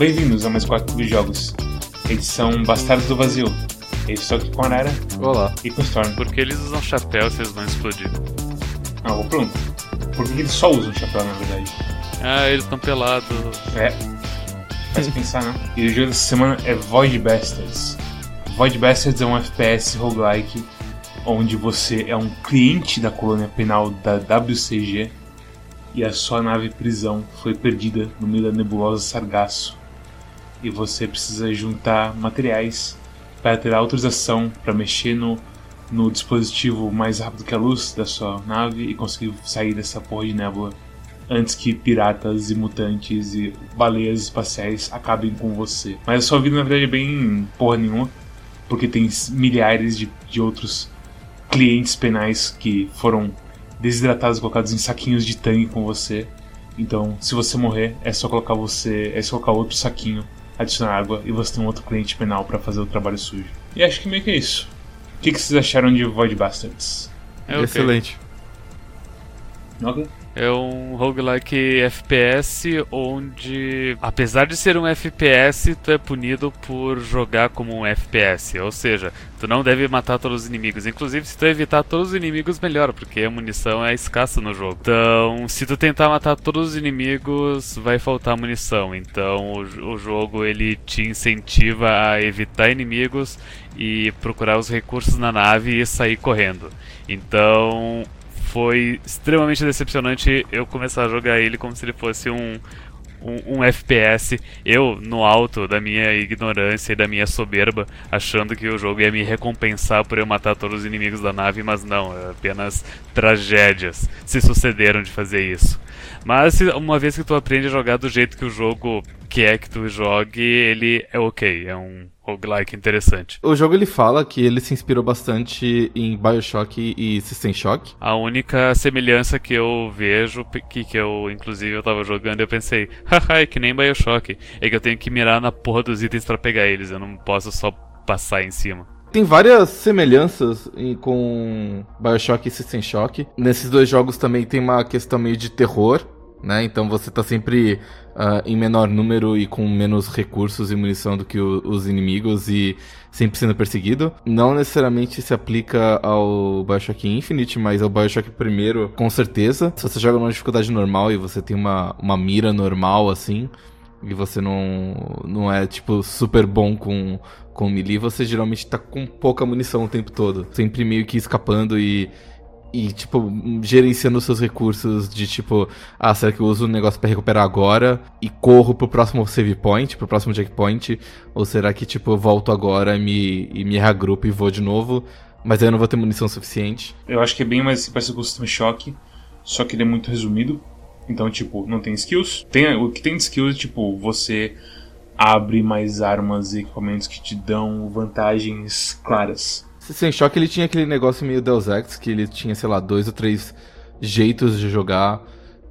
Bem-vindos a mais quatro jogos. Edição Bastardos do Vazio. Eu estou aqui com a Arara Olá. e com o Storm. Por que eles usam chapéu se eles vão explodir? Ah, vou pronto. Por que eles só usam chapéu, na verdade? Ah, eles estão pelados. É. Faz pensar, né? E o jogo dessa semana é Void Bastards. Void Bastards é um FPS roguelike onde você é um cliente da colônia penal da WCG e a sua nave prisão foi perdida no meio da nebulosa Sargasso. E você precisa juntar materiais para ter autorização para mexer no, no dispositivo mais rápido que a luz da sua nave e conseguir sair dessa porra de nébula antes que piratas e mutantes e baleias espaciais acabem com você. Mas a sua vida na verdade é bem porra nenhuma, porque tem milhares de, de outros clientes penais que foram desidratados e colocados em saquinhos de tangue com você. Então, se você morrer, é só colocar você, é só colocar outro saquinho, adicionar água e você tem um outro cliente penal para fazer o trabalho sujo. E acho que meio que é isso. O que, que vocês acharam de Void Bastards? É ok. Excelente. Ok? É um roguelike FPS onde, apesar de ser um FPS, tu é punido por jogar como um FPS. Ou seja, tu não deve matar todos os inimigos. Inclusive, se tu evitar todos os inimigos, melhor, porque a munição é escassa no jogo. Então, se tu tentar matar todos os inimigos, vai faltar munição. Então, o, o jogo ele te incentiva a evitar inimigos e procurar os recursos na nave e sair correndo. Então, foi extremamente decepcionante eu começar a jogar ele como se ele fosse um, um, um, FPS. Eu, no alto da minha ignorância e da minha soberba, achando que o jogo ia me recompensar por eu matar todos os inimigos da nave, mas não, é apenas tragédias se sucederam de fazer isso. Mas uma vez que tu aprende a jogar do jeito que o jogo quer que tu jogue, ele é ok, é um roguelike interessante. O jogo ele fala que ele se inspirou bastante em BioShock e System Shock. A única semelhança que eu vejo, que, que eu inclusive eu tava jogando, eu pensei, haha, é que nem BioShock, é que eu tenho que mirar na porra dos itens para pegar eles, eu não posso só passar em cima. Tem várias semelhanças em, com BioShock e System Shock. Nesses dois jogos também tem uma questão meio de terror, né? Então você tá sempre uh, em menor número e com menos recursos e munição do que o, os inimigos e sempre sendo perseguido. Não necessariamente se aplica ao Bioshock Infinite, mas ao Bioshock primeiro, com certeza. Se você joga numa dificuldade normal e você tem uma, uma mira normal, assim, e você não, não é, tipo, super bom com, com melee, você geralmente tá com pouca munição o tempo todo. Sempre meio que escapando e e, tipo, gerenciando seus recursos de tipo, ah, será que eu uso um negócio para recuperar agora e corro pro próximo save point, pro próximo checkpoint? Ou será que, tipo, eu volto agora e me, e me reagrupo e vou de novo, mas aí eu não vou ter munição suficiente? Eu acho que é bem mais parecido com o System Shock, só que ele é muito resumido. Então, tipo, não tem skills. Tem, o que tem de skills é, tipo, você abre mais armas e equipamentos que te dão vantagens claras. Sem choque ele tinha aquele negócio meio Deus Ex, que ele tinha, sei lá, dois ou três jeitos de jogar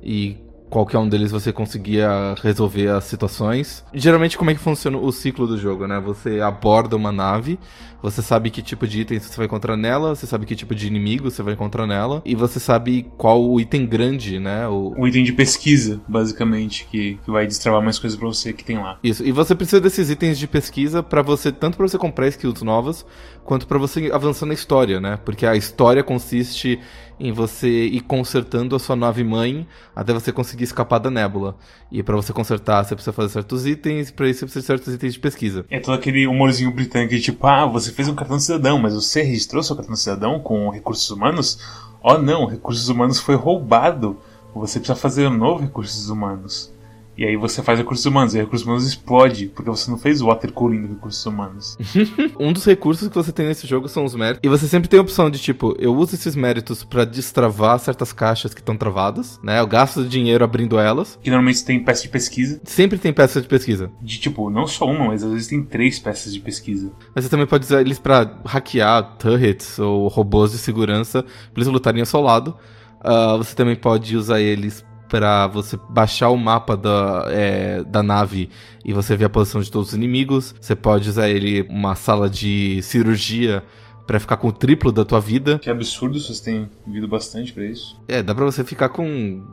e qualquer um deles você conseguia resolver as situações. Geralmente como é que funciona o ciclo do jogo, né? Você aborda uma nave, você sabe que tipo de item você vai encontrar nela, você sabe que tipo de inimigo você vai encontrar nela, e você sabe qual o item grande, né? O, o item de pesquisa, basicamente, que, que vai destravar mais coisas pra você que tem lá. Isso, e você precisa desses itens de pesquisa para você, tanto para você comprar skills novas, quanto para você avançar na história, né? Porque a história consiste em você ir consertando a sua nave mãe até você conseguir escapar da nébula. E para você consertar, você precisa fazer certos itens, para isso você precisa de certos itens de pesquisa. É todo aquele humorzinho britânico de tipo, ah, você fez um cartão de cidadão, mas você registrou seu cartão de cidadão com recursos humanos? Oh não, recursos humanos foi roubado. Você precisa fazer um novo recursos humanos. E aí você faz recursos humanos, e recursos humanos explode, porque você não fez o water cooling do recursos humanos. um dos recursos que você tem nesse jogo são os méritos. E você sempre tem a opção de tipo, eu uso esses méritos para destravar certas caixas que estão travadas, né? Eu gasto dinheiro abrindo elas. Que normalmente tem peça de pesquisa. Sempre tem peça de pesquisa. De tipo, não só uma, mas às vezes tem três peças de pesquisa. Mas você também pode usar eles para hackear turrets ou robôs de segurança pra eles lutarem ao seu lado. Uh, você também pode usar eles para você baixar o mapa da, é, da nave e você ver a posição de todos os inimigos. Você pode usar ele uma sala de cirurgia para ficar com o triplo da tua vida. Que absurdo, vocês têm vindo bastante para isso. É, dá pra você ficar com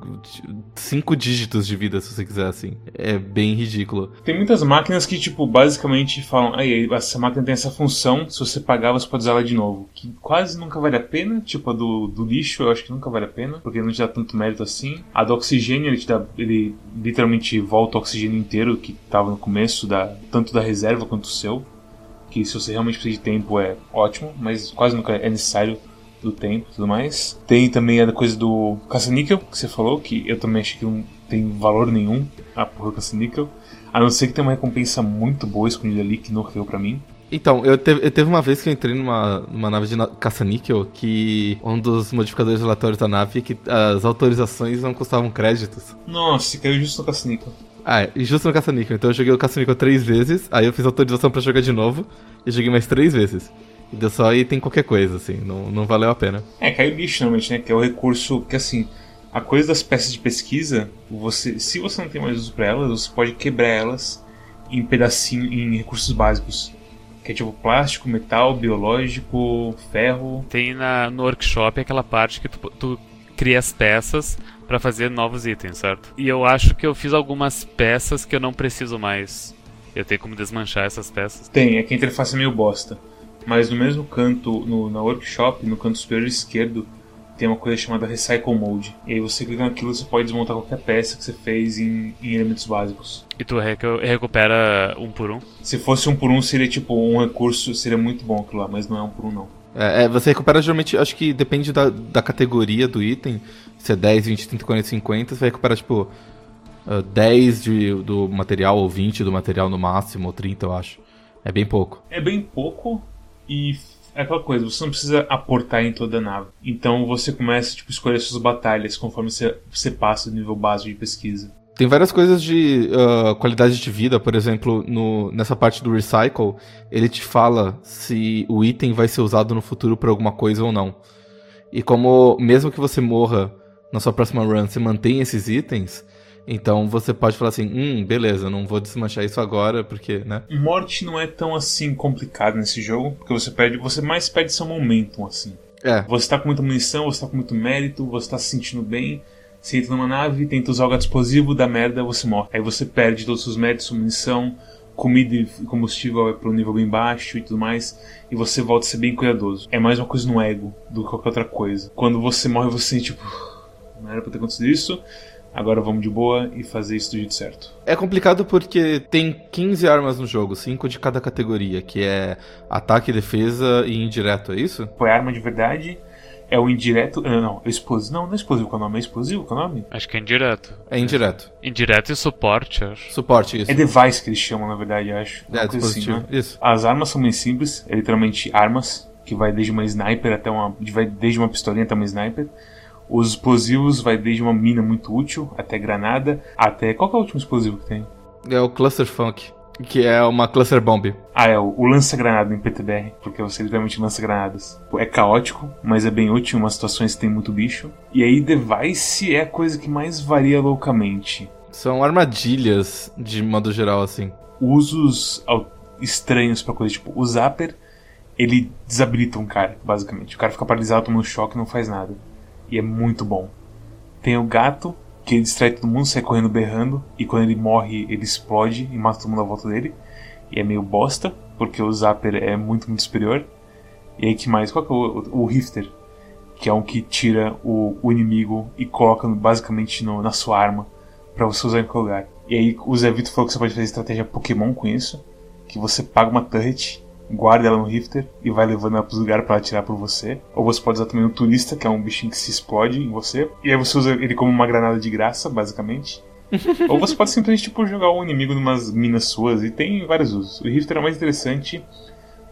cinco dígitos de vida se você quiser, assim. É bem ridículo. Tem muitas máquinas que, tipo, basicamente falam, aí, essa máquina tem essa função, se você pagar, você pode usar ela de novo. Que quase nunca vale a pena, tipo a do, do lixo, eu acho que nunca vale a pena, porque não te dá tanto mérito assim. A do oxigênio, ele te dá. ele literalmente volta o oxigênio inteiro que tava no começo, da, tanto da reserva quanto do seu que se você realmente precisa de tempo é ótimo, mas quase nunca é necessário do tempo e tudo mais. Tem também a coisa do caça-níquel, que você falou, que eu também acho que não tem valor nenhum a porra do caça-níquel. A não ser que tenha uma recompensa muito boa escondida ali que não caiu pra mim. Então, eu, teve, eu teve uma vez que eu entrei numa, numa nave de caça-níquel que um dos modificadores aleatórios da nave é que as autorizações não custavam créditos. Nossa, caiu justo no caça-níquel. Ah, é, justo no caça-níquel. Então eu joguei o caça-níquel três vezes, aí eu fiz autorização para jogar de novo e joguei mais três vezes. E deu só tem qualquer coisa, assim, não, não valeu a pena. É, caiu lixo normalmente, né? Que é o recurso que, assim, a coisa das peças de pesquisa, você, se você não tem mais uso para elas, você pode quebrar elas em pedacinho, em recursos básicos. Que é tipo plástico, metal, biológico, ferro. Tem na, no workshop aquela parte que tu, tu cria as peças para fazer novos itens, certo? E eu acho que eu fiz algumas peças que eu não preciso mais. Eu tenho como desmanchar essas peças. Tem, é que a interface é meio bosta. Mas no mesmo canto, no, na workshop, no canto superior esquerdo, tem uma coisa chamada Recycle Mode. E aí você clica naquilo você pode desmontar qualquer peça que você fez em, em elementos básicos. E tu recupera um por um? Se fosse um por um, seria tipo um recurso, seria muito bom aquilo lá, mas não é um por um não. É, é, você recupera geralmente, acho que depende da, da categoria do item. Se é 10, 20, 30, 40, 50, você vai recuperar tipo uh, 10 de, do material ou 20 do material no máximo, ou 30, eu acho. É bem pouco. É bem pouco e é aquela coisa, você não precisa aportar em toda a nave. Então você começa tipo, a escolher suas batalhas conforme você, você passa do nível básico de pesquisa. Tem várias coisas de uh, qualidade de vida, por exemplo, no, nessa parte do recycle, ele te fala se o item vai ser usado no futuro para alguma coisa ou não. E como, mesmo que você morra na sua próxima run, você mantém esses itens, então você pode falar assim, hum, beleza, não vou desmanchar isso agora, porque, né? Morte não é tão assim complicado nesse jogo, porque você perde, você mais perde seu momentum, assim. É. Você tá com muita munição, você tá com muito mérito, você tá se sentindo bem, você entra numa nave, tenta usar o gato explosivo, dá merda, você morre. Aí você perde todos os méritos, munição, comida e combustível é para um nível bem baixo e tudo mais, e você volta a ser bem cuidadoso. É mais uma coisa no ego do que qualquer outra coisa. Quando você morre, você tipo, não era pra ter acontecido isso, agora vamos de boa e fazer isso do jeito certo. É complicado porque tem 15 armas no jogo, 5 de cada categoria, que é ataque, defesa e indireto, é isso? Foi arma de verdade, é o indireto. Não, não, é explosivo. Não, não é explosivo que é o nome, é explosivo que é o nome? Acho que é indireto. É indireto. Indireto e suporte, acho. Suporte, isso. É device que eles chamam, na verdade, acho. É, coisa dispositivo. assim, né? Isso. As armas são bem simples, é literalmente armas, que vai desde uma sniper até uma. vai desde uma pistolinha até uma sniper. Os explosivos vai desde uma mina muito útil até granada, até. Qual que é o último explosivo que tem? É o Cluster Funk, que é uma Cluster Bomb. Ah, é o, lança-granada em PTBR, porque você literalmente lança granadas. É caótico, mas é bem útil em umas situações que tem muito bicho. E aí, Device é a coisa que mais varia loucamente. São armadilhas, de modo geral, assim. Usos estranhos pra coisa, tipo, o Zapper, ele desabilita um cara, basicamente. O cara fica paralisado, toma um choque e não faz nada. E é muito bom. Tem o gato, que ele distrai todo mundo, sai correndo berrando, e quando ele morre, ele explode e mata todo mundo à volta dele. E é meio bosta, porque o Zapper é muito, muito superior. E aí que mais? Qual que é o, o Rifter? Que é um que tira o, o inimigo e coloca basicamente no- na sua arma pra você usar em qualquer lugar. E aí o Zé Vitor falou que você pode fazer estratégia Pokémon com isso. Que você paga uma turret, guarda ela no Rifter e vai levando ela pros lugares pra ela atirar por você. Ou você pode usar também o Turista, que é um bichinho que se explode em você. E aí você usa ele como uma granada de graça, basicamente. Ou você pode simplesmente tipo, jogar o inimigo numas minas suas e tem vários usos. O Rifter é mais interessante,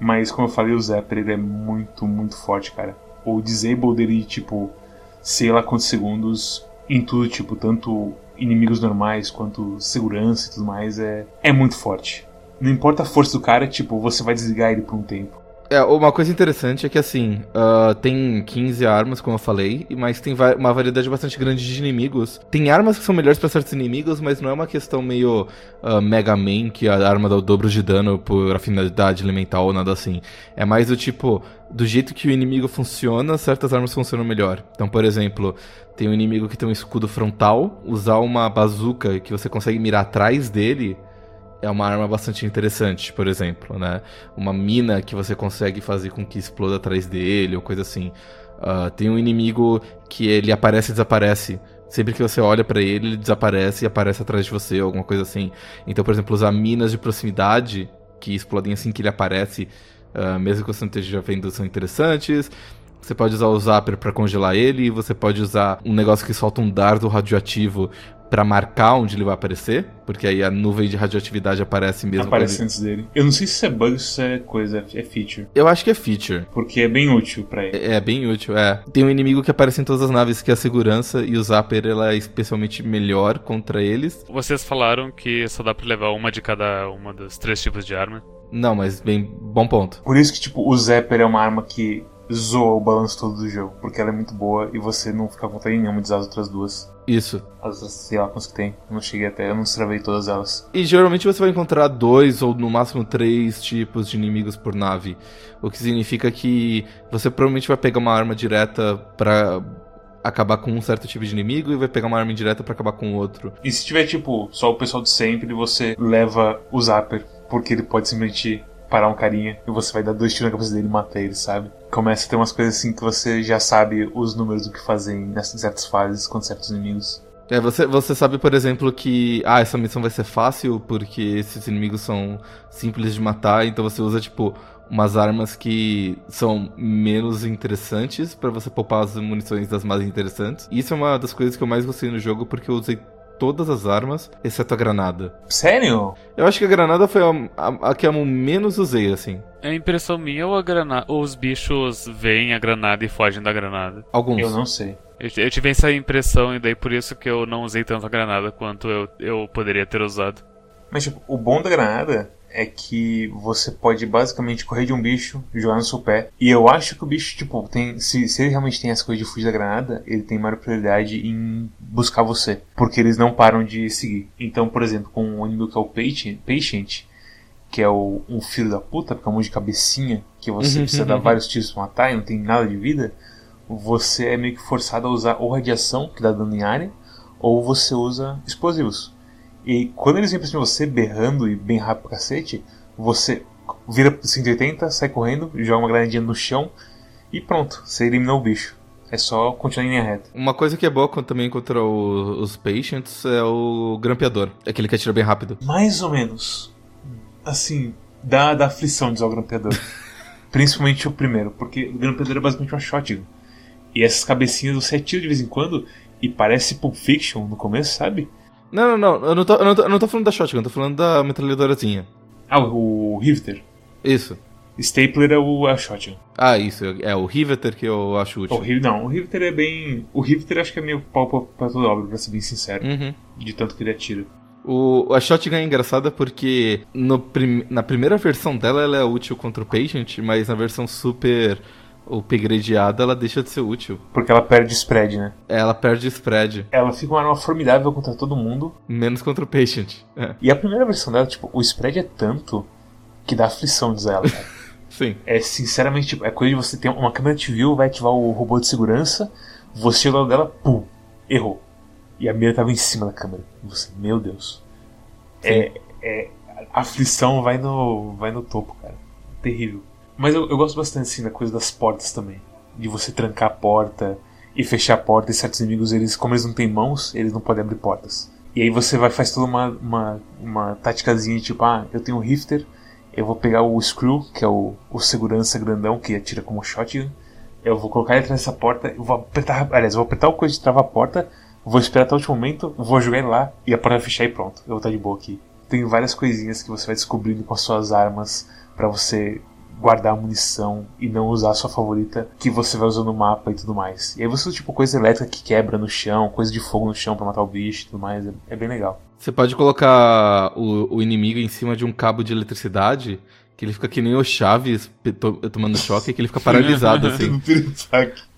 mas como eu falei, o Zapper ele é muito, muito forte, cara. O disable dele, tipo, sei lá quantos segundos em tudo, tipo, tanto inimigos normais quanto segurança e tudo mais, é, é muito forte. Não importa a força do cara, tipo, você vai desligar ele por um tempo. É, uma coisa interessante é que assim, uh, tem 15 armas, como eu falei, mas tem uma variedade bastante grande de inimigos. Tem armas que são melhores para certos inimigos, mas não é uma questão meio uh, Mega Man, que a arma dá o dobro de dano por afinidade elemental ou nada assim. É mais do tipo, do jeito que o inimigo funciona, certas armas funcionam melhor. Então, por exemplo, tem um inimigo que tem um escudo frontal, usar uma bazuca que você consegue mirar atrás dele é uma arma bastante interessante, por exemplo, né? Uma mina que você consegue fazer com que exploda atrás dele ou coisa assim. Uh, tem um inimigo que ele aparece e desaparece. Sempre que você olha para ele, ele desaparece e aparece atrás de você, alguma coisa assim. Então, por exemplo, usar minas de proximidade que explodem assim que ele aparece, uh, mesmo que você não esteja vendo, são interessantes. Você pode usar o Zapper para congelar ele, você pode usar um negócio que solta um dardo radioativo para marcar onde ele vai aparecer, porque aí a nuvem de radioatividade aparece mesmo. Aparece antes dele. Eu não sei se isso é bug ou se isso é coisa, é feature. Eu acho que é feature. Porque é bem útil para ele. É, é, bem útil, é. Tem um inimigo que aparece em todas as naves, que é a segurança, e o Zapper ela é especialmente melhor contra eles. Vocês falaram que só dá pra levar uma de cada uma dos três tipos de arma. Não, mas bem bom ponto. Por isso que, tipo, o Zapper é uma arma que zoa o balanço todo do jogo, porque ela é muito boa e você não fica com vontade nenhuma de usar as outras duas. Isso. As outras, sei lá quantas que tem. Eu não cheguei até, eu não travei todas elas. E geralmente você vai encontrar dois ou no máximo três tipos de inimigos por nave. O que significa que você provavelmente vai pegar uma arma direta pra acabar com um certo tipo de inimigo e vai pegar uma arma indireta para acabar com outro. E se tiver, tipo, só o pessoal de sempre, você leva o Zapper, porque ele pode simplesmente parar um carinha e você vai dar dois tiros na cabeça dele e matar ele, sabe? Começa a ter umas coisas assim que você já sabe os números do que fazer em certas fases com certos inimigos. É, você, você sabe, por exemplo, que ah, essa missão vai ser fácil porque esses inimigos são simples de matar, então você usa, tipo, umas armas que são menos interessantes para você poupar as munições das mais interessantes. Isso é uma das coisas que eu mais gostei no jogo porque eu usei todas as armas, exceto a granada. Sério? Eu acho que a granada foi a, a, a que eu menos usei, assim. É impressão minha ou a granada, os bichos veem a granada e fogem da granada? Alguns. Eu não sei. Eu, eu, tive essa impressão e daí por isso que eu não usei tanto a granada quanto eu, eu poderia ter usado. Mas tipo, o bom da granada é que você pode basicamente correr de um bicho, jogar no seu pé. E eu acho que o bicho, tipo, tem. Se, se ele realmente tem essa coisa de fugir da granada, ele tem maior prioridade em buscar você. Porque eles não param de seguir. Então, por exemplo, com um inimigo que é o Patient, Patient que é o, um filho da puta, porque é um monte de cabecinha, que você uhum, precisa dar vários tiros pra matar e não tem nada de vida, você é meio que forçado a usar ou radiação, que dá dano em área, ou você usa explosivos. E quando eles vêm pra cima de você, berrando e bem rápido pra cacete, você vira 180, sai correndo, joga uma granadinha no chão e pronto, você eliminou o bicho. É só continuar em linha reta. Uma coisa que é boa também contra o, os patients é o grampeador. É aquele que atira bem rápido. Mais ou menos. Assim, dá, dá aflição de usar o grampeador. Principalmente o primeiro, porque o grampeador é basicamente uma shotgun. E essas cabecinhas você atira de vez em quando e parece Pulp Fiction no começo, sabe? Não, não, não. Eu não tô, eu não tô, eu não tô falando da shotgun, eu tô falando da metralhadorazinha. Ah, o, o Riveter. Isso. Stapler é o a shotgun. Ah, isso. É o Riveter que eu acho útil. O, não, o Riveter é bem... O Riveter acho que é meio pau pra, pra toda obra, pra ser bem sincero. Uhum. De tanto que ele atira. O, a Shotgun é engraçada porque no prim, na primeira versão dela ela é útil contra o Patient, mas na versão super upgradeada, ela deixa de ser útil. Porque ela perde spread, né? Ela perde spread. Ela fica uma arma formidável contra todo mundo. Menos contra o Patient. É. E a primeira versão dela, tipo, o spread é tanto que dá aflição de usar ela. Sim. É sinceramente, tipo, é coisa de você ter uma câmera de view, vai ativar o robô de segurança, você ao lado dela, pum, errou. E a mira tava em cima da câmera. Você, meu Deus. É, é, a aflição vai no, vai no topo, cara. Terrível. Mas eu, eu gosto bastante assim da coisa das portas também. De você trancar a porta e fechar a porta e certos inimigos, eles, como eles não têm mãos, eles não podem abrir portas. E aí você vai faz toda uma, uma, uma táticazinha, tipo, ah, eu tenho um Rifter, eu vou pegar o Screw, que é o, o segurança grandão que atira como shotgun, eu vou colocar ele atrás dessa porta, eu vou apertar, aliás, eu vou apertar o coisa de travar a porta, vou esperar até o último momento, vou jogar ele lá e a porta vai fechar e pronto, eu vou estar de boa aqui. Tem várias coisinhas que você vai descobrindo com as suas armas para você guardar a munição e não usar a sua favorita que você vai usar no mapa e tudo mais. E aí você usa tipo coisa elétrica que quebra no chão, coisa de fogo no chão para matar o bicho e tudo mais. É, é, bem legal. Você pode colocar o, o inimigo em cima de um cabo de eletricidade que ele fica que nem o Chaves tomando choque, que ele fica paralisado assim.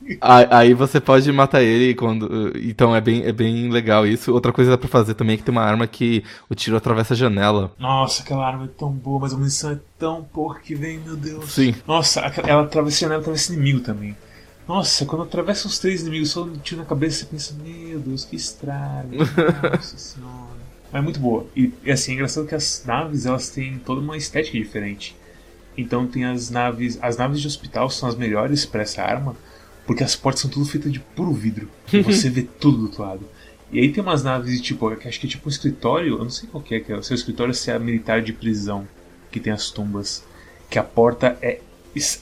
aí você pode matar ele quando. Então é bem, é bem legal isso. Outra coisa que dá pra fazer também é que tem uma arma que o tiro atravessa a janela. Nossa, aquela arma é tão boa, mas a munição é tão porca que vem, meu Deus. Sim. Nossa, ela atravessa a janela atravessa inimigo também. Nossa, quando atravessa os três inimigos só um tiro na cabeça, você pensa, meu Deus, que estrago. Nossa senhora. é muito boa. E assim, é engraçado que as naves elas têm toda uma estética diferente. Então tem as naves. As naves de hospital são as melhores para essa arma, porque as portas são tudo feitas de puro vidro. E você vê tudo do outro lado. E aí tem umas naves de tipo, que acho que é tipo um escritório, eu não sei qual que é, que é o seu escritório se é a militar de prisão, que tem as tumbas. Que a porta é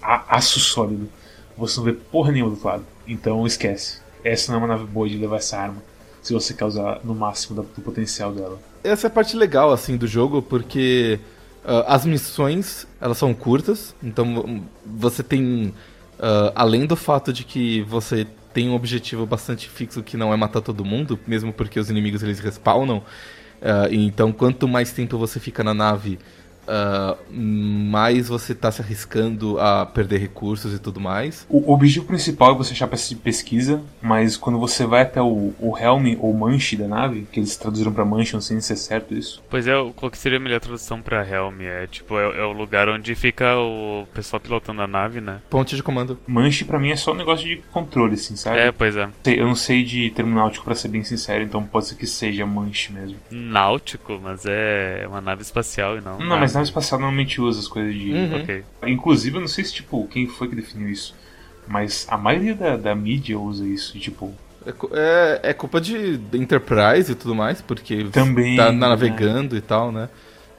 aço sólido. Você não vê porra nenhuma do outro lado. Então esquece. Essa não é uma nave boa de levar essa arma se você quer usar no máximo do potencial dela. Essa é a parte legal assim do jogo, porque uh, as missões elas são curtas, então você tem uh, além do fato de que você tem um objetivo bastante fixo que não é matar todo mundo, mesmo porque os inimigos eles respawnam. Uh, então quanto mais tempo você fica na nave, uh, mais você está se arriscando a perder recursos e tudo mais. O objetivo principal é você achar peça de pesquisa, mas quando você vai até o, o Helm ou Manche da nave, que eles traduziram para Manche, não sei se é certo isso. Pois é, qual que seria a melhor tradução para Helm? É tipo, é, é, o lugar onde fica o pessoal pilotando a nave, né? Ponte de comando. Manche para mim é só um negócio de controle, assim, sabe? É, pois é. Eu não sei de termo náutico para ser bem sincero, então pode ser que seja Manche mesmo. Náutico, mas é uma nave espacial e não. Não, mas nave espacial normalmente usa as coisas de. Uhum. Okay. Inclusive, eu não sei se, tipo, quem foi que definiu isso. Mas a maioria da, da mídia usa isso, tipo. É, é, é culpa de, de Enterprise e tudo mais, porque Também, tá navegando né? e tal, né?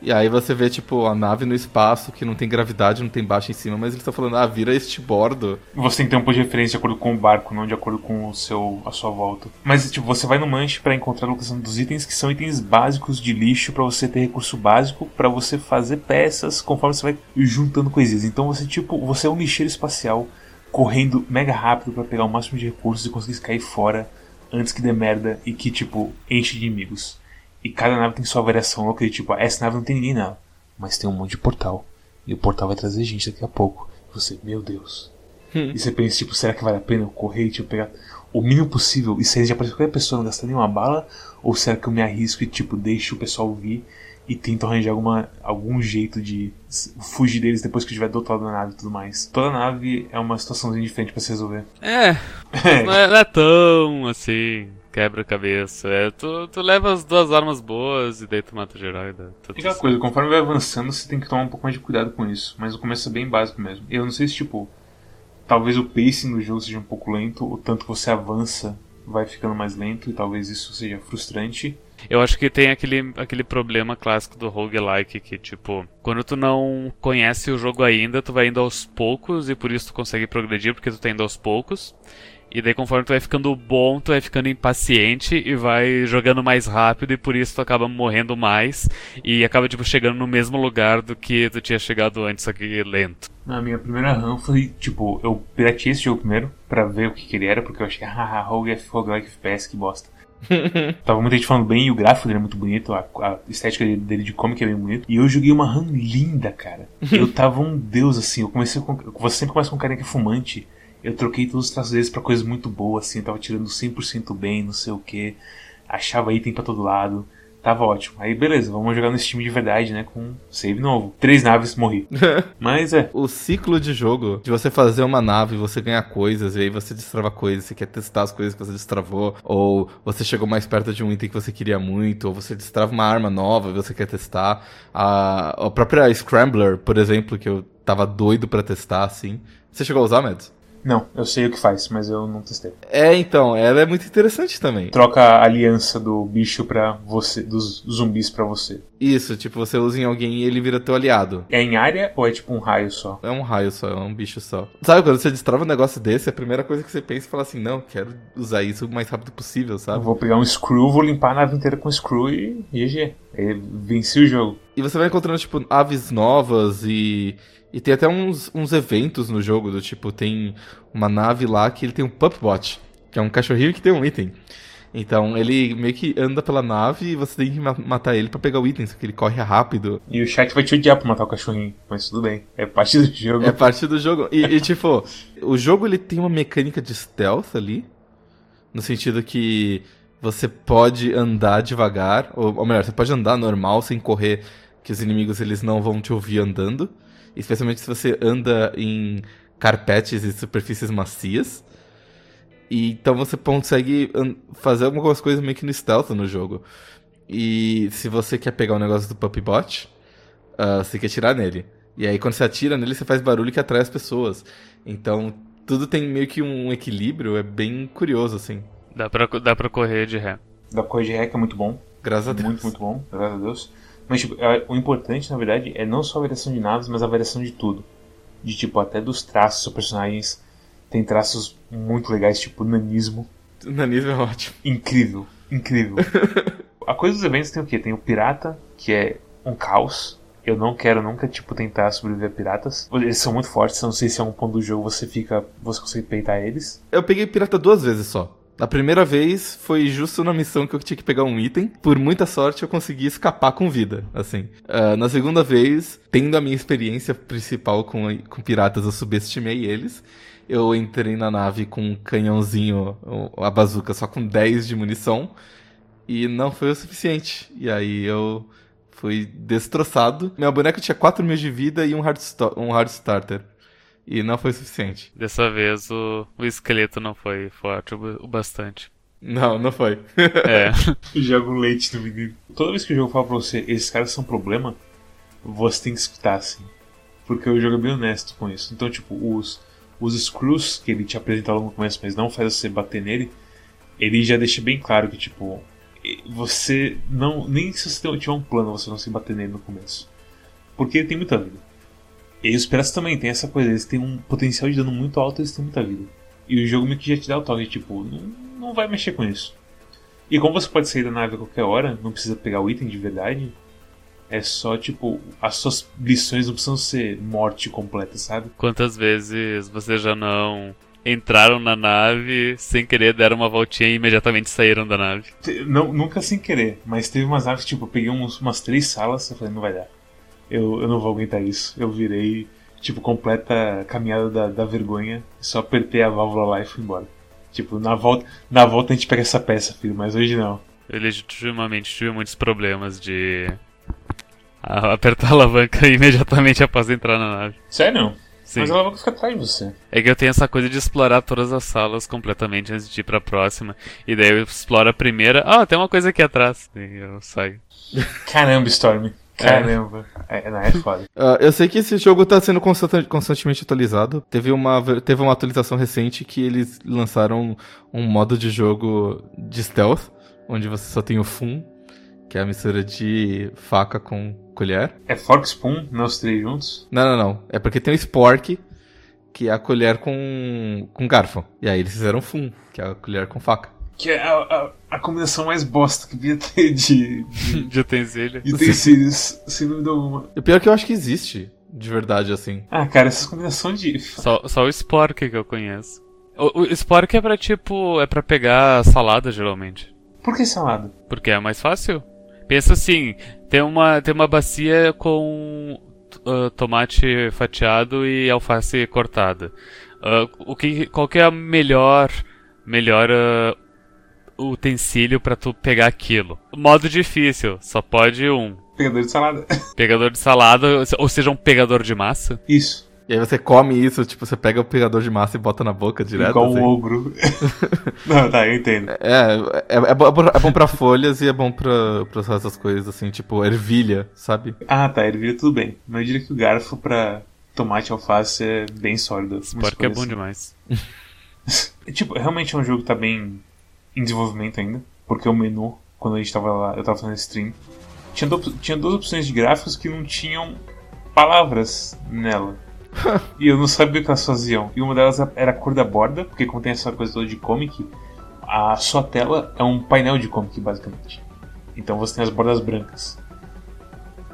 E aí você vê, tipo, a nave no espaço, que não tem gravidade, não tem baixo em cima, mas eles estão falando, ah, vira este bordo. Você tem que ter um de referência de acordo com o barco, não de acordo com o seu, a sua volta. Mas, tipo, você vai no manche para encontrar a locação dos itens, que são itens básicos de lixo para você ter recurso básico para você fazer peças conforme você vai juntando coisinhas. Então você, tipo, você é um lixeiro espacial correndo mega rápido para pegar o máximo de recursos e conseguir cair fora antes que dê merda e que, tipo, enche de inimigos. E cada nave tem sua variação louca de tipo, essa nave não tem ninguém nela, mas tem um monte de portal. E o portal vai trazer gente daqui a pouco. E você, meu Deus. Hum. E você pensa, tipo, será que vale a pena eu correr e tipo, pegar o mínimo possível e sair já para qualquer pessoa não gastar nenhuma bala? Ou será que eu me arrisco e tipo, deixo o pessoal vir e tento arranjar alguma, algum jeito de fugir deles depois que eu estiver do outro lado da nave e tudo mais. Toda nave é uma situaçãozinha diferente para se resolver. É, é. Não, é, não é tão assim quebra-cabeça. É, tu, tu leva as duas armas boas e daí tu mata geral e dá tudo Aquela coisa, conforme vai avançando, você tem que tomar um pouco mais de cuidado com isso. Mas o começo é bem básico mesmo. Eu não sei se, tipo, talvez o pacing do jogo seja um pouco lento, o tanto que você avança vai ficando mais lento e talvez isso seja frustrante. Eu acho que tem aquele, aquele problema clássico do roguelike que, tipo, quando tu não conhece o jogo ainda, tu vai indo aos poucos e por isso tu consegue progredir porque tu tá indo aos poucos. E daí conforme tu vai ficando bom, tu vai ficando impaciente e vai jogando mais rápido e por isso tu acaba morrendo mais e acaba tipo chegando no mesmo lugar do que tu tinha chegado antes, só que lento. Na minha primeira run foi tipo, eu pirateei esse jogo primeiro pra ver o que, que ele era, porque eu achei, haha, Rogue Roguelike FPS, que bosta. Tava muita gente falando bem e o gráfico dele é muito bonito, a, a estética dele de comic é bem bonito. E eu joguei uma run linda, cara. Eu tava um deus assim, eu comecei com. Você sempre começa com um carinha que é fumante eu troquei todos os traços deles pra coisas muito boas, assim, eu tava tirando 100% bem, não sei o que, achava item pra todo lado, tava ótimo. Aí beleza, vamos jogar no Steam de verdade, né, com save novo. Três naves, morri. Mas é. O ciclo de jogo, de você fazer uma nave, você ganhar coisas, e aí você destrava coisas, você quer testar as coisas que você destravou, ou você chegou mais perto de um item que você queria muito, ou você destrava uma arma nova e você quer testar. A, a própria Scrambler, por exemplo, que eu tava doido para testar, assim. Você chegou a usar, Mads? Não, eu sei o que faz, mas eu não testei. É, então, ela é muito interessante também. Troca a aliança do bicho para você, dos zumbis para você. Isso, tipo, você usa em alguém e ele vira teu aliado. É em área ou é tipo um raio só? É um raio só, é um bicho só. Sabe, quando você destrava um negócio desse, a primeira coisa que você pensa é falar assim, não, quero usar isso o mais rápido possível, sabe? Eu vou pegar um screw, vou limpar a nave inteira com screw e GG. Venci o jogo. E você vai encontrando, tipo, aves novas e e tem até uns, uns eventos no jogo, do tipo, tem uma nave lá que ele tem um Pupbot, que é um cachorrinho que tem um item. Então ele meio que anda pela nave e você tem que ma- matar ele pra pegar o item, só que ele corre rápido. E o chat vai te odiar por matar o cachorrinho, mas tudo bem. É parte do jogo. É parte do jogo. E, e, tipo, o jogo ele tem uma mecânica de stealth ali. No sentido que você pode andar devagar, ou, ou melhor, você pode andar normal sem correr, que os inimigos eles não vão te ouvir andando. Especialmente se você anda em carpetes e superfícies macias. E então você consegue fazer algumas coisas meio que no stealth no jogo. E se você quer pegar o negócio do Puppy Bot, ah, você tem que atirar nele. E aí quando você atira nele, você faz barulho que atrai as pessoas. Então tudo tem meio que um equilíbrio, é bem curioso, assim. Dá pra, dá pra correr de ré. Da Corre de Hack é muito bom. Graças a Deus. Muito, muito bom, graças a Deus. Mas, tipo, é- o importante, na verdade, é não só a variação de naves, mas a variação de tudo. De, tipo, até dos traços dos personagens. Tem traços muito legais, tipo, nanismo. O nanismo é ótimo. Incrível, incrível. a coisa dos eventos tem o quê? Tem o pirata, que é um caos. Eu não quero nunca, tipo, tentar sobreviver a piratas. Eles são muito fortes, eu não sei se é um ponto do jogo você fica. você consegue peitar eles. Eu peguei pirata duas vezes só. A primeira vez foi justo na missão que eu tinha que pegar um item. Por muita sorte eu consegui escapar com vida, assim. Ah, na segunda vez, tendo a minha experiência principal com, com piratas, eu subestimei eles. Eu entrei na nave com um canhãozinho, a bazuca, só com 10 de munição. E não foi o suficiente. E aí eu fui destroçado. Meu boneco tinha 4 mil de vida e um hard, um hard starter. E não foi o suficiente. Dessa vez o, o esqueleto não foi forte o, ba- o bastante. Não, não foi. É. Joga um leite no menino. Toda vez que o jogo fala pra você, esses caras são problema, você tem que escutar assim. Porque o jogo é bem honesto com isso. Então, tipo, os, os screws que ele te apresenta logo no começo, mas não faz você bater nele, ele já deixa bem claro que, tipo, você não. Nem se você tiver um plano, você não se bater nele no começo. Porque ele tem muita vida. E os piratas também tem essa coisa, eles têm um potencial de dano muito alto, eles têm muita vida. E o jogo meio que já te dá o toque, tipo, não, não vai mexer com isso. E como você pode sair da nave a qualquer hora, não precisa pegar o item de verdade, é só tipo, as suas lições não precisam ser morte completa, sabe? Quantas vezes vocês já não entraram na nave sem querer, deram uma voltinha e imediatamente saíram da nave? Não, nunca sem querer, mas teve umas naves tipo, eu peguei uns- umas três salas eu falei, não vai dar. Eu, eu não vou aguentar isso. Eu virei, tipo, completa caminhada da, da vergonha, só apertei a válvula lá e fui embora. Tipo, na volta, na volta a gente pega essa peça, filho, mas hoje não. Eu legitimamente tive muitos problemas de a- apertar a alavanca imediatamente após entrar na nave. Sério? Sim. Mas ela vai ficar atrás de você. É que eu tenho essa coisa de explorar todas as salas completamente antes de ir pra próxima. E daí eu exploro a primeira. Ah, tem uma coisa aqui atrás. E eu saio. Caramba, Storm. Caramba. É, não, é foda. Ah, eu sei que esse jogo tá sendo constante- constantemente atualizado. Teve uma, teve uma atualização recente que eles lançaram um modo de jogo de stealth, onde você só tem o Fun, que é a mistura de faca com colher. É Fork Spoon, não os três juntos? Não, não, não. É porque tem o Spork, que é a colher com, com garfo. E aí eles fizeram Fun, que é a colher com faca. Que é a, a, a combinação mais bosta que devia ter de, de De utensílio. utensílios, sem dúvida alguma. O pior é que eu acho que existe, de verdade, assim. Ah, cara, essas combinações de. Só, só o Spork que eu conheço. O, o Spork é pra tipo. É pra pegar salada geralmente. Por que salada? Porque é mais fácil. Pensa assim, tem uma, tem uma bacia com ah, tomate fatiado e alface cortada. Ah, o que, qual que é a melhor, melhor ah, utensílio pra tu pegar aquilo? Modo difícil, só pode um. Pegador de salada. Pegador de salada, ou seja, um pegador de massa. Isso. E aí você come isso, tipo, você pega o pegador de massa e bota na boca direto. igual assim. um ogro. não, tá, eu entendo. É, é, é, bom, é bom pra folhas e é bom pra, pra essas coisas, assim, tipo, ervilha, sabe? Ah, tá, ervilha tudo bem. Mas eu diria que o garfo pra tomate e alface é bem sólido. Spork é bom assim. demais. Tipo, realmente é um jogo que tá bem em desenvolvimento ainda. Porque o menu, quando a gente tava lá, eu tava fazendo stream, tinha, do- tinha duas opções de gráficos que não tinham palavras nela. e eu não sabia o que elas faziam. E uma delas era a cor da borda, porque como tem essa coisa toda de comic, a sua tela é um painel de comic, basicamente. Então você tem as bordas brancas.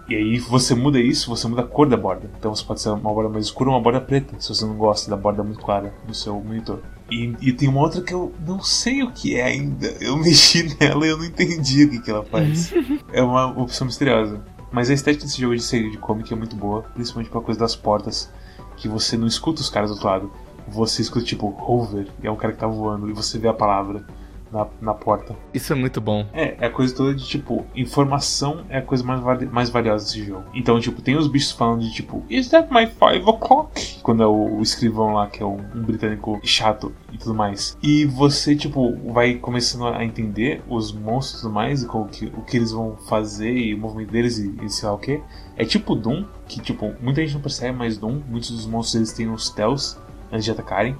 E aí você muda isso, você muda a cor da borda. Então você pode ser uma borda mais escura ou uma borda preta, se você não gosta da borda muito clara no seu monitor. E, e, tem uma outra que eu não sei o que é ainda. Eu mexi nela e eu não entendi o que, que ela faz. é uma opção misteriosa. Mas a estética desse jogo de série de comic é muito boa, principalmente pela coisa das portas, que você não escuta os caras do outro lado. Você escuta tipo hover, e é o cara que tá voando, e você vê a palavra na, na porta. Isso é muito bom. É, é a coisa toda de tipo, informação é a coisa mais, vali mais valiosa desse jogo. Então, tipo, tem os bichos falando de tipo, Is that my five o'clock? Quando é o, o, escrivão lá, que é um, um, britânico chato e tudo mais. E você, tipo, vai começando a entender os monstros e tudo mais, e o que, o que eles vão fazer, e o movimento deles e, e sei lá o que. É tipo Doom, que tipo, muita gente não percebe, mas Doom, muitos dos monstros eles têm os tells antes de atacarem.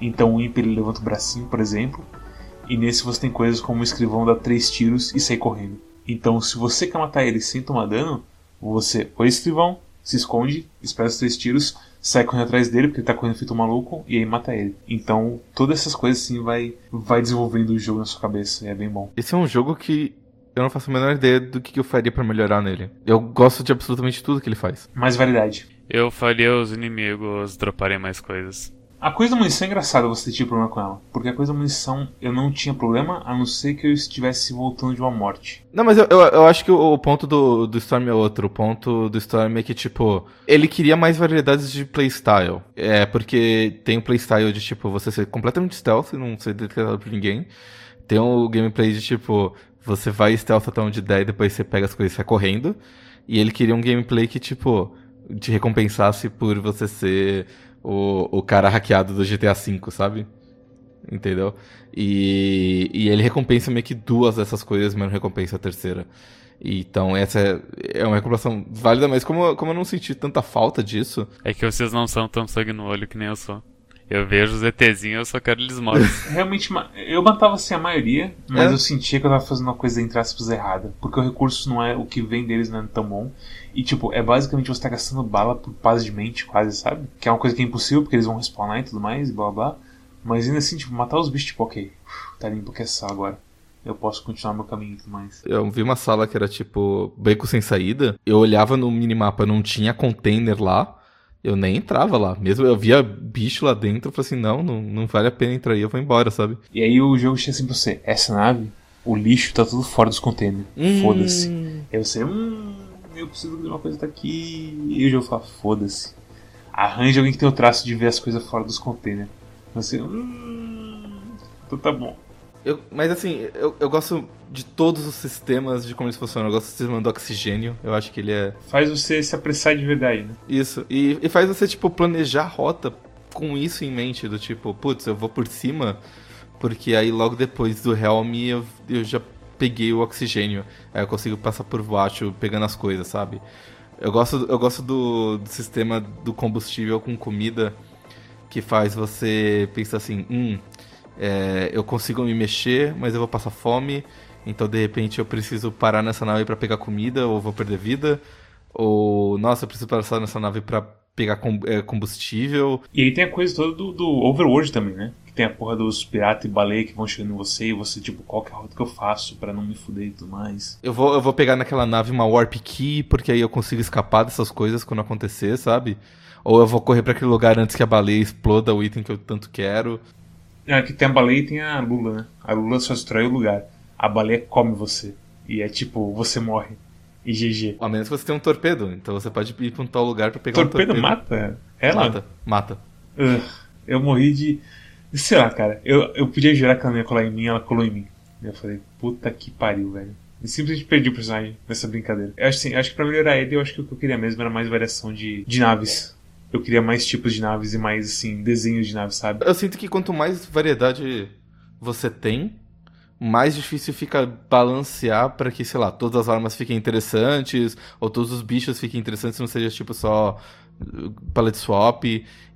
Então o Imp ele levanta o bracinho, por exemplo, e nesse você tem coisas como o escrivão dá três tiros e sai correndo. Então, se você quer matar ele sem tomar dano, você o escrivão, se esconde, espera os três tiros, sai correndo atrás dele porque ele tá correndo feito um maluco e aí mata ele. Então, todas essas coisas assim vai, vai desenvolvendo o jogo na sua cabeça e é bem bom. Esse é um jogo que eu não faço a menor ideia do que eu faria para melhorar nele. Eu gosto de absolutamente tudo que ele faz. Mais variedade. Eu faria os inimigos droparem mais coisas. A coisa da munição é engraçada você ter problema com ela. Porque a coisa da munição eu não tinha problema, a não ser que eu estivesse voltando de uma morte. Não, mas eu, eu, eu acho que o, o, ponto do, do Storm é outro. O ponto do Storm é que, tipo, ele queria mais variedades de playstyle. É, porque tem um playstyle de, tipo, você ser completamente stealth e não ser detectado por ninguém. Tem o gameplay de, tipo, você vai stealth até onde der e depois você pega as coisas e sai correndo. E ele queria um gameplay que, tipo, te recompensasse por você ser o, o cara hackeado do GTA V, sabe? Entendeu? E, e ele recompensa meio que duas dessas coisas, mas não recompensa a terceira. Então essa é, é uma recuperação válida, mas como, como eu não senti tanta falta disso. É que vocês não são tão sangue no olho que nem eu sou. Eu vejo os ETzinhos, eu só quero eles mortos. Realmente, eu matava assim a maioria, mas é. eu sentia que eu tava fazendo uma coisa entre aspas errada. Porque o recurso não é o que vem deles não é tão bom. E, tipo, é basicamente você tá gastando bala por paz de mente, quase, sabe? Que é uma coisa que é impossível, porque eles vão respawnar e tudo mais, blá blá. Mas ainda assim, tipo, matar os bichos, tipo, ok, tá limpo que é sala agora. Eu posso continuar meu caminho e tudo mais. Eu vi uma sala que era tipo beco sem saída. Eu olhava no minimapa, não tinha container lá. Eu nem entrava lá. Mesmo eu via bicho lá dentro, eu falei assim, não, não, não vale a pena entrar aí, eu vou embora, sabe? E aí o jogo tinha assim pra você, essa nave, o lixo tá tudo fora dos containers. Hum. Foda-se. Aí você, hum, eu preciso de uma coisa daqui. E o jogo fala, foda-se. Arranje alguém que tem o traço de ver as coisas fora dos containers. Você, hum, então tá bom. Eu, mas assim, eu, eu gosto de todos os sistemas de como eles funcionam. Eu gosto do sistema do oxigênio. Eu acho que ele é. Faz você se apressar de verdade, né? Isso. E, e faz você, tipo, planejar a rota com isso em mente. Do tipo, putz, eu vou por cima. Porque aí logo depois do Helm eu, eu já peguei o oxigênio. Aí eu consigo passar por baixo pegando as coisas, sabe? Eu gosto, eu gosto do, do sistema do combustível com comida que faz você pensar assim, hum, é, eu consigo me mexer, mas eu vou passar fome, então de repente eu preciso parar nessa nave para pegar comida ou vou perder vida, ou nossa, eu preciso passar nessa nave para pegar é, combustível. E aí tem a coisa toda do, do Overworld também, né? tem a porra dos piratas e baleia que vão chegando em você e você, tipo, qual que é a rota que eu faço para não me fuder e tudo mais. Eu vou, eu vou pegar naquela nave uma Warp Key, porque aí eu consigo escapar dessas coisas quando acontecer, sabe? Ou eu vou correr para aquele lugar antes que a baleia exploda o item que eu tanto quero. É, que tem a baleia e tem a Lula, né? A Lula só destrói o lugar. A baleia come você. E é tipo, você morre. E GG. A menos que você tenha um torpedo. Então você pode ir pra um tal lugar pra pegar torpedo um torpedo. mata? Ela? Mata, mata. Uh, eu morri de. Sei lá, cara. Eu, eu podia jurar que ela não ia colar em mim, ela colou em mim. E eu falei, puta que pariu, velho. E simplesmente perdi o personagem nessa brincadeira. Eu acho, assim, acho que pra melhorar ele, eu acho que o que eu queria mesmo era mais variação de, de naves. Eu queria mais tipos de naves e mais, assim, desenhos de naves, sabe? Eu sinto que quanto mais variedade você tem, mais difícil fica balancear para que, sei lá, todas as armas fiquem interessantes, ou todos os bichos fiquem interessantes, não seja tipo só palette swap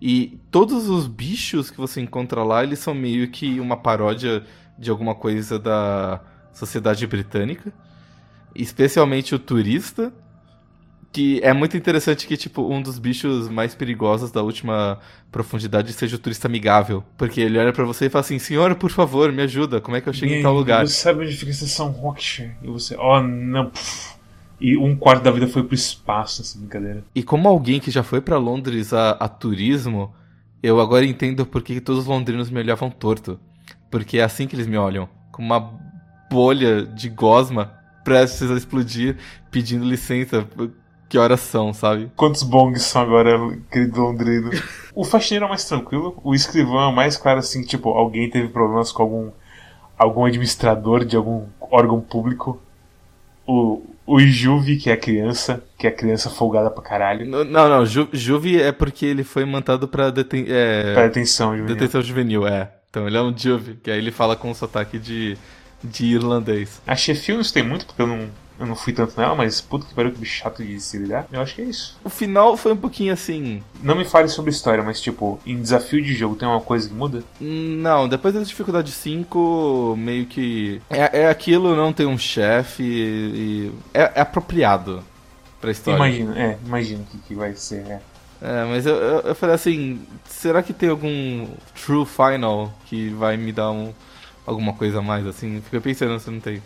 e todos os bichos que você encontra lá, eles são meio que uma paródia de alguma coisa da sociedade britânica, especialmente o turista, que é muito interessante que tipo um dos bichos mais perigosos da última profundidade seja o turista amigável, porque ele olha para você e fala assim: "Senhora, por favor, me ajuda, como é que eu chego em tal lugar?" Você sabe onde fica a estação Rockshire? E você, oh, não, puf e um quarto da vida foi pro espaço nessa brincadeira. E como alguém que já foi para Londres a, a, turismo, eu agora entendo por que todos os londrinos me olhavam torto. Porque é assim que eles me olham. Com uma bolha de gosma prestes a explodir, pedindo licença. Que horas são, sabe? Quantos bongs são agora, querido londrino? o faxineiro é mais tranquilo. O escrivão é mais claro assim, tipo, alguém teve problemas com algum, algum administrador de algum órgão público. O, o Juve, que é a criança, que é a criança folgada pra caralho. Não, não, Ju, Juve é porque ele foi mandado pra, deten é... pra detenção juvenil. Detenção juvenil, é. Então ele é um Juve, que aí ele fala com um sotaque de, de irlandês. A Sheffield não tem muito, porque eu não, eu não fui tanto nela, mas puta que pariu, que bicho chato de se lidar. Eu acho que é isso. O final foi um pouquinho assim. Não me fale sobre história, mas tipo, em desafio de jogo tem uma coisa que muda? Não, depois da dificuldade 5, meio que. É, é aquilo, não tem um chefe e. É, é apropriado pra história. Imagino, é, imagino o que, que vai ser, é. É, mas eu, eu, eu, falei assim, será que tem algum true final que vai me dar um, alguma coisa a mais, assim? Fiquei pensando se não tem.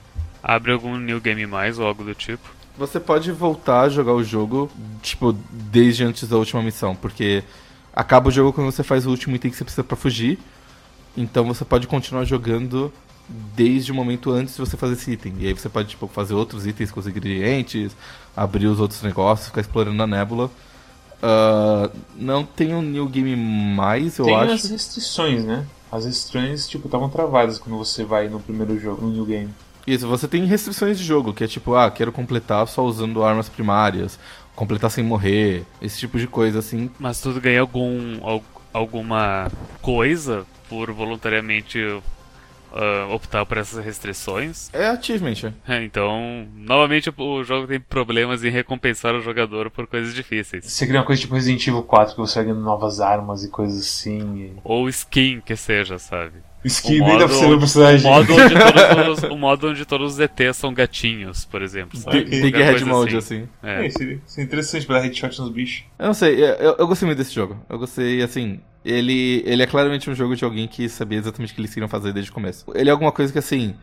Abre algum New Game Mais ou algo do tipo? Você pode voltar a jogar o jogo, tipo, desde antes da última missão, porque acaba o jogo quando você faz o último item que você precisa para fugir. Então você pode continuar jogando desde o momento antes de você fazer esse item. E aí você pode, tipo, fazer outros itens com os ingredientes, abrir os outros negócios, ficar explorando a nébula. Uh, não tem um New Game mais, eu tem acho. Tem as restrições, né? As restrições, tipo, estavam travadas quando você vai no primeiro jogo, no New Game. Isso, você tem restrições de jogo, que é tipo, ah, quero completar só usando armas primárias, completar sem morrer, esse tipo de coisa assim. Mas tu ganha algum, alguma coisa por voluntariamente uh, optar por essas restrições. É achievement. É, então, novamente o jogo tem problemas em recompensar o jogador por coisas difíceis. Você cria uma coisa tipo Resident Evil 4 que você vai ganhando novas armas e coisas assim. E... Ou skin, que seja, sabe? Skin nem dá pra ser um personagem. O modo, onde todos, o modo onde todos os ETs são gatinhos, por exemplo. Sabe? Big, Head Mode, assim. assim. É. É, seria, seria interessante pra dar headshot nos bichos. Eu não sei, eu, eu gostei muito desse jogo. Eu gostei, assim, ele, ele é claramente um jogo de alguém que sabia exatamente o que eles queriam fazer desde o começo. Ele é alguma coisa que assim.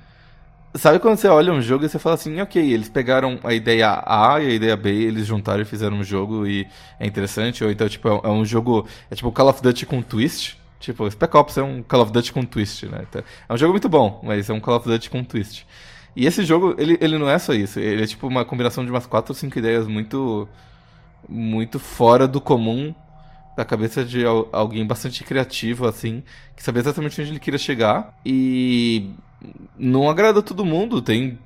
Sabe quando você olha um jogo e você fala assim, ok, eles pegaram a ideia A e a ideia B, eles juntaram e fizeram um jogo e é interessante, ou então, tipo, é um é jogo. É tipo Call of Duty com twist. Tipo, Spec Ops é um Call of Duty com twist, né? Então, é um jogo muito bom, mas é um Call of Duty com twist. E esse jogo, ele, ele não é só isso, ele é tipo uma combinação de umas 4 ou 5 ideias muito. muito fora do comum da cabeça de alguém bastante criativo, assim, que sabia exatamente onde ele queria chegar. E não agrada todo mundo, tem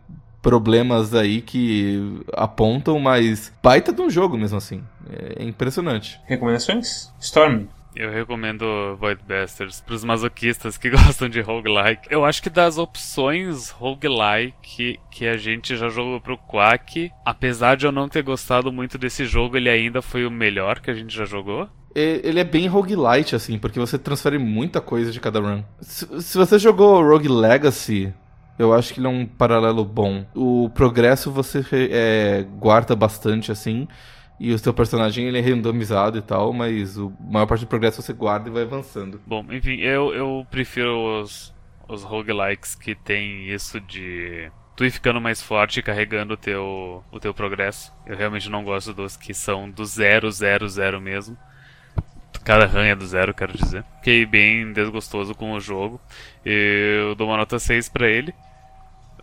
problemas aí que apontam, mas baita de um jogo mesmo assim. É impressionante. Recomendações? Storm. Eu recomendo Void Bastards pros masoquistas que gostam de roguelike. Eu acho que das opções roguelike que a gente já jogou pro Quack, apesar de eu não ter gostado muito desse jogo, ele ainda foi o melhor que a gente já jogou ele é bem roguelite, assim, porque você transfere muita coisa de cada run. Se, você jogou Rogue Legacy, eu acho que ele é um paralelo bom. O progresso você é, guarda bastante, assim, e o seu personagem ele é randomizado e tal, mas a maior parte do progresso você guarda e vai avançando. Bom, enfim, eu, eu prefiro os, os roguelikes que tem isso de tu ir ficando mais forte carregando o teu, o teu progresso. Eu realmente não gosto dos que são do zero, zero, zero mesmo. Cada run é do zero, quero dizer. Fiquei bem desgostoso com o jogo. Eu dou uma nota 6 para ele.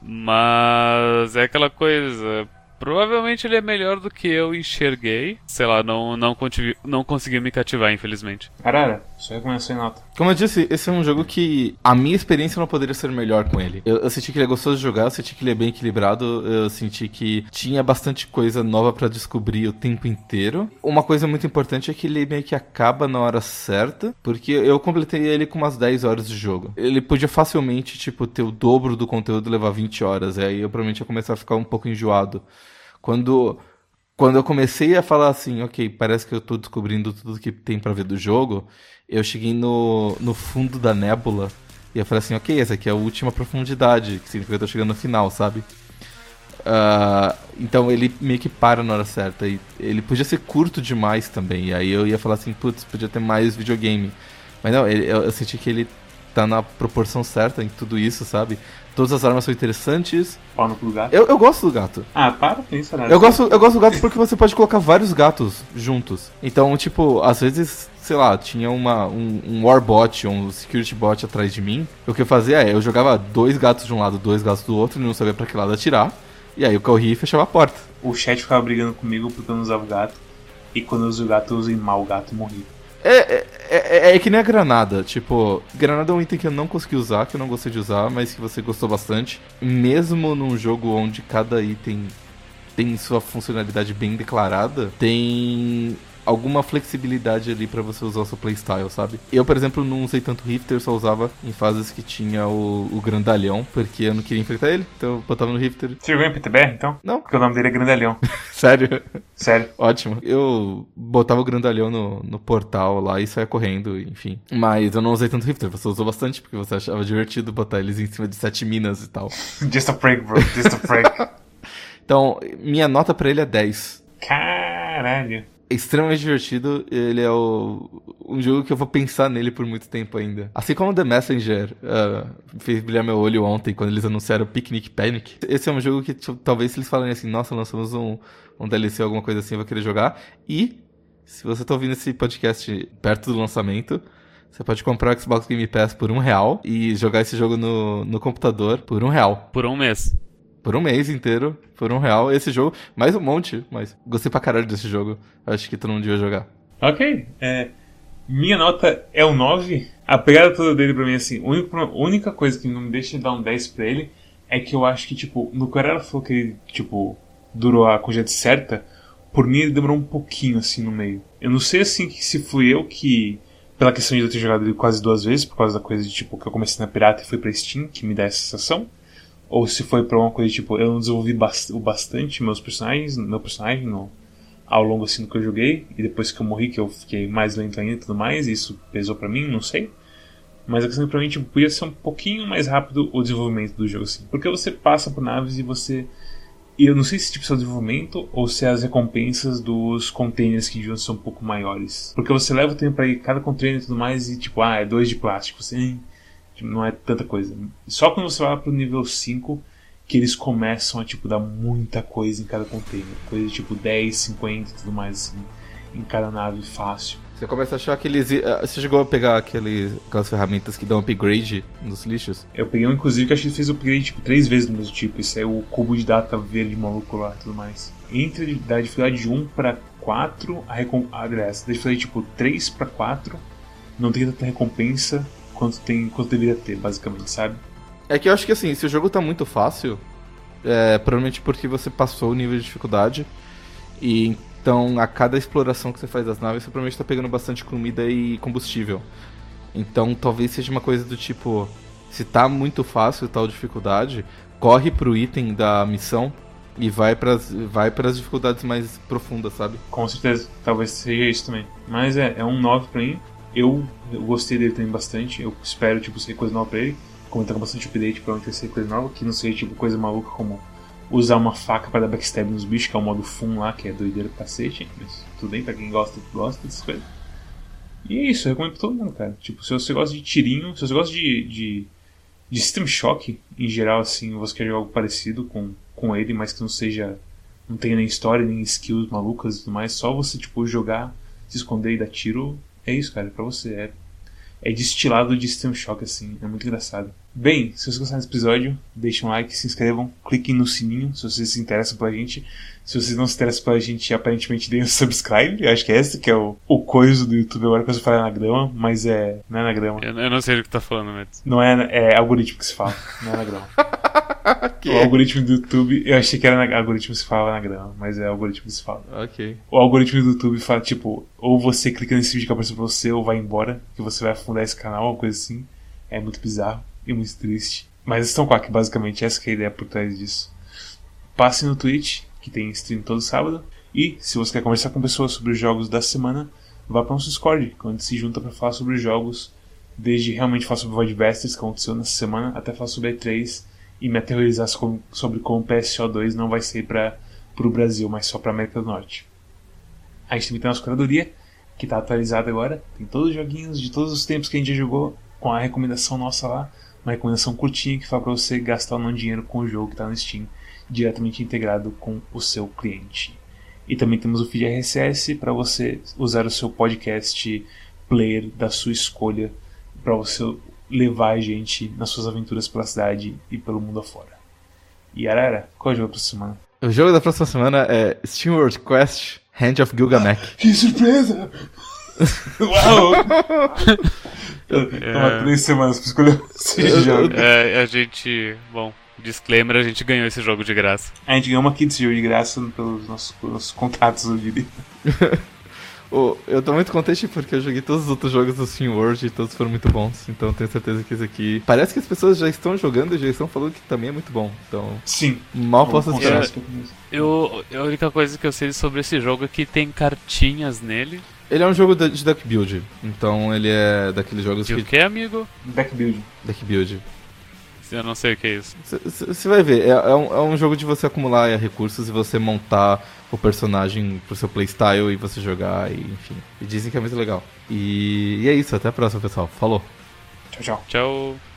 Mas é aquela coisa Provavelmente ele é melhor do que eu enxerguei. Sei lá, não, não, consegui, não conseguiu me cativar, infelizmente. Carara, só recomeçou em nota. Como eu disse, esse é um jogo que a minha experiência não poderia ser melhor com ele. Eu, eu senti que ele é gostoso de jogar, eu senti que ele é bem equilibrado, eu senti que tinha bastante coisa nova para descobrir o tempo inteiro. Uma coisa muito importante é que ele meio que acaba na hora certa, porque eu completei ele com umas 10 horas de jogo. Ele podia facilmente, tipo, ter o dobro do conteúdo e levar 20 horas, aí eu provavelmente ia começar a ficar um pouco enjoado. Quando, quando eu comecei a falar assim, ok, parece que eu tô descobrindo tudo que tem para ver do jogo, eu cheguei no, no fundo da nébula e eu falei assim, ok, essa aqui é a última profundidade, que significa que eu tô chegando no final, sabe? Uh, então ele meio que para na hora certa. E ele podia ser curto demais também. E aí eu ia falar assim, putz, podia ter mais videogame. Mas não, ele, eu, eu, senti que ele tá na proporção certa em tudo isso, sabe? Todas as armas são interessantes. Pau no cu do gato. Eu, eu gosto do gato. Ah, para com isso, né? Eu gosto, eu gosto do gato porque você pode colocar vários gatos juntos. Então, tipo, às vezes, sei lá, tinha uma, um, um warbot um security bot atrás de mim. O que eu fazia é, eu jogava dois gatos de um lado, dois gatos do outro e não sabia pra que lado atirar. E aí eu corria e fechava a porta. O chat ficava brigando comigo porque eu não usava o gato. E quando eu uso o gato, eu usei mal o gato e morri. É, é, é, é que nem a granada. Tipo, granada é um item que eu não consegui usar, que eu não gostei de usar, mas que você gostou bastante. Mesmo num jogo onde cada item tem sua funcionalidade bem declarada, tem alguma flexibilidade ali pra você usar o seu playstyle, sabe? Eu, por exemplo, não usei tanto Rifter, só usava em fases que tinha o, o grandalhão, porque eu não queria enfrentar ele, então eu botava no Rifter. Você jogou em PTBR, então? Não. Porque o nome dele é Grandalhão. Sério? Sério. Ótimo. Eu botava o grandalhão no, no portal lá e saia correndo, enfim. Mas eu não usei tanto Rifter, você usou bastante, porque você achava divertido botar eles em cima de sete minas e tal. Just a prank, bro. Just a prank. Então, minha nota pra ele é 10. Caralho. Extremamente divertido, ele é o, um jogo que eu vou pensar nele por muito tempo ainda. Assim como The Messenger uh, fez brilhar meu olho ontem quando eles anunciaram Picnic Panic. Esse é um jogo que tipo, talvez se eles falarem assim, nossa, lançamos um, um DLC, alguma coisa assim, eu vou querer jogar. E, se você tá ouvindo esse podcast perto do lançamento, você pode comprar o Xbox Game Pass por um real e jogar esse jogo no, no computador por um real. Por um mês. Por um mês inteiro, por um real. Esse jogo, mais um monte, mas gostei pra caralho desse jogo. Acho que todo mundo devia jogar. Ok. É, minha nota é um 9. A pegada toda dele pra mim, assim, a única, coisa que não me deixa dar um 10 pra ele é que eu acho que, tipo, no que ela falou que ele, tipo, durou a quantidade certa, por mim ele demorou um pouquinho, assim, no meio. Eu não sei, assim, se fui eu que, pela questão de eu ter jogado ele quase duas vezes, por causa da coisa de, tipo, que eu comecei na Pirata e fui pra Steam, que me dá essa sensação ou se foi pra uma coisa tipo, eu não desenvolvi bast o bastante meus personagens, meu personagem no, ao longo assim do que eu joguei, e depois que eu morri que eu fiquei mais lento ainda e tudo mais, e isso pesou pra mim, não sei. Mas a questão é pra mim tipo, podia ser um pouquinho mais rápido o desenvolvimento do jogo assim. Porque você passa por naves e você. E eu não sei se tipo se o desenvolvimento ou se as recompensas dos containers que deviam ser um pouco maiores. Porque você leva o tempo pra ir cada container e tudo mais e tipo, ah, é dois de plástico. Você, não é tanta coisa. Só quando você vai pro nível 5 que eles começam a tipo dar muita coisa em cada container. Coisa de tipo 10, 50 e tudo mais assim, em cada nave fácil. Você começa a achar aqueles. Você chegou a pegar aqueles, aquelas ferramentas que dão upgrade nos lixos? Eu peguei um, inclusive, que acho que fez upgrade tipo, três vezes no mesmo tipo. Isso é o cubo de data verde maluco lá e tudo mais. Entre da dificuldade de 1 para 4, a recom... aliás, da dificuldade tipo 3 para 4, não tem tanta recompensa quanto tem quanto deveria ter, basicamente, sabe? É que eu acho que assim, se o jogo tá muito fácil, é provavelmente porque você passou o nível de dificuldade. E então a cada exploração que você faz das naves, você provavelmente tá pegando bastante comida e combustível. Então talvez seja uma coisa do tipo, se tá muito fácil tal dificuldade, corre pro item da missão e vai para vai as dificuldades mais profundas, sabe? Com certeza, talvez seja isso também. Mas é, é um 9 pra mim. Eu, eu gostei dele também bastante. Eu espero, tipo, ser coisa nova pra ele. Tá com bastante update, provavelmente vai ser coisa nova. Que não seja, tipo, coisa maluca como usar uma faca para dar backstab nos bichos, que é o modo Fun lá, que é doideira do cacete. Mas tudo bem, pra quem gosta, gosta dessas coisas. E é isso, eu recomendo pra todo mundo, cara. Tipo, se você gosta de tirinho, se você gosta de, de, de System Shock, em geral, assim, você quer jogar algo parecido com, com ele, mas que não seja. Não tenha nem história, nem skills malucas e tudo mais, só você, tipo, jogar, se esconder e dar tiro, é isso, cara, é pra você. É, é destilado de System Shock, assim. É muito engraçado. Bem, se vocês gostaram desse episódio, deixem um like, se inscrevam, cliquem no sininho se vocês se interessam pela gente. Se vocês não se interessam pela gente, aparentemente deem um subscribe. Eu acho que é esse que é o, o coisa do YouTube agora que você fala na grama, mas é. Não é na grama. Eu, eu não sei do que tá falando, Mads. Não é, é algoritmo que se fala, não é na grama. O algoritmo do YouTube, eu achei que era na, algoritmo que se falava na grama, mas é algoritmo que se fala. Ok. O algoritmo do YouTube fala, tipo, ou você clica nesse vídeo que apareceu pra você, ou vai embora, que você vai afundar esse canal, uma coisa assim. É muito bizarro e muito triste. Mas estão com que basicamente essa que é a ideia por trás disso. Passe no Twitch, que tem stream todo sábado. E se você quer conversar com pessoas sobre os jogos da semana, vá para nosso Discord, onde a gente se junta para falar sobre os jogos, desde realmente falar sobre Void Bastards, que aconteceu nessa semana, até falar sobre E3 e me aterrorizar sobre como o PSO2 não vai ser para o Brasil, mas só para América do Norte. A gente também tem a nossa curadoria, que está atualizada agora. Tem todos os joguinhos de todos os tempos que a gente já jogou com a recomendação nossa lá, uma recomendação curtinha que fala para você gastar ou não dinheiro com o jogo que está no Steam, diretamente integrado com o seu cliente. E também temos o feed RSS para você usar o seu podcast player da sua escolha para você levar a gente nas suas aventuras pela cidade e pelo mundo afora. E Arara, qual é o jogo da próxima semana? O jogo da próxima semana é SteamWorld Quest Hand of Gilgamesh. Que surpresa! Uau! Eu tava três semanas pra escolher esse jogo. É, a gente. Bom, disclaimer, a gente ganhou esse jogo de graça. A gente ganhou uma kit de jogo de graça pelos nossos, pelos nossos contatos, eu diria. Oh, eu tô muito contente porque eu joguei todos os outros jogos do SteamWorld e todos foram muito bons. Então eu tenho certeza que esse aqui. Parece que as pessoas já estão jogando e já estão falando que também é muito bom. Então. Sim. Mal posso esperar. com isso. Eu, a única coisa que eu sei sobre esse jogo é que tem cartinhas nele. Ele é um jogo de de deck build. Então ele é daqueles jogos E o que. que, amigo? Back build. Deck build. Eu não sei o que é isso. Você vai ver, é, é um, é um jogo de você acumular é, recursos e você montar o personagem pro seu playstyle e você jogar, e, enfim. E dizem que é muito legal. E, e é isso, até a próxima, pessoal. Falou! Tchau, tchau. Tchau.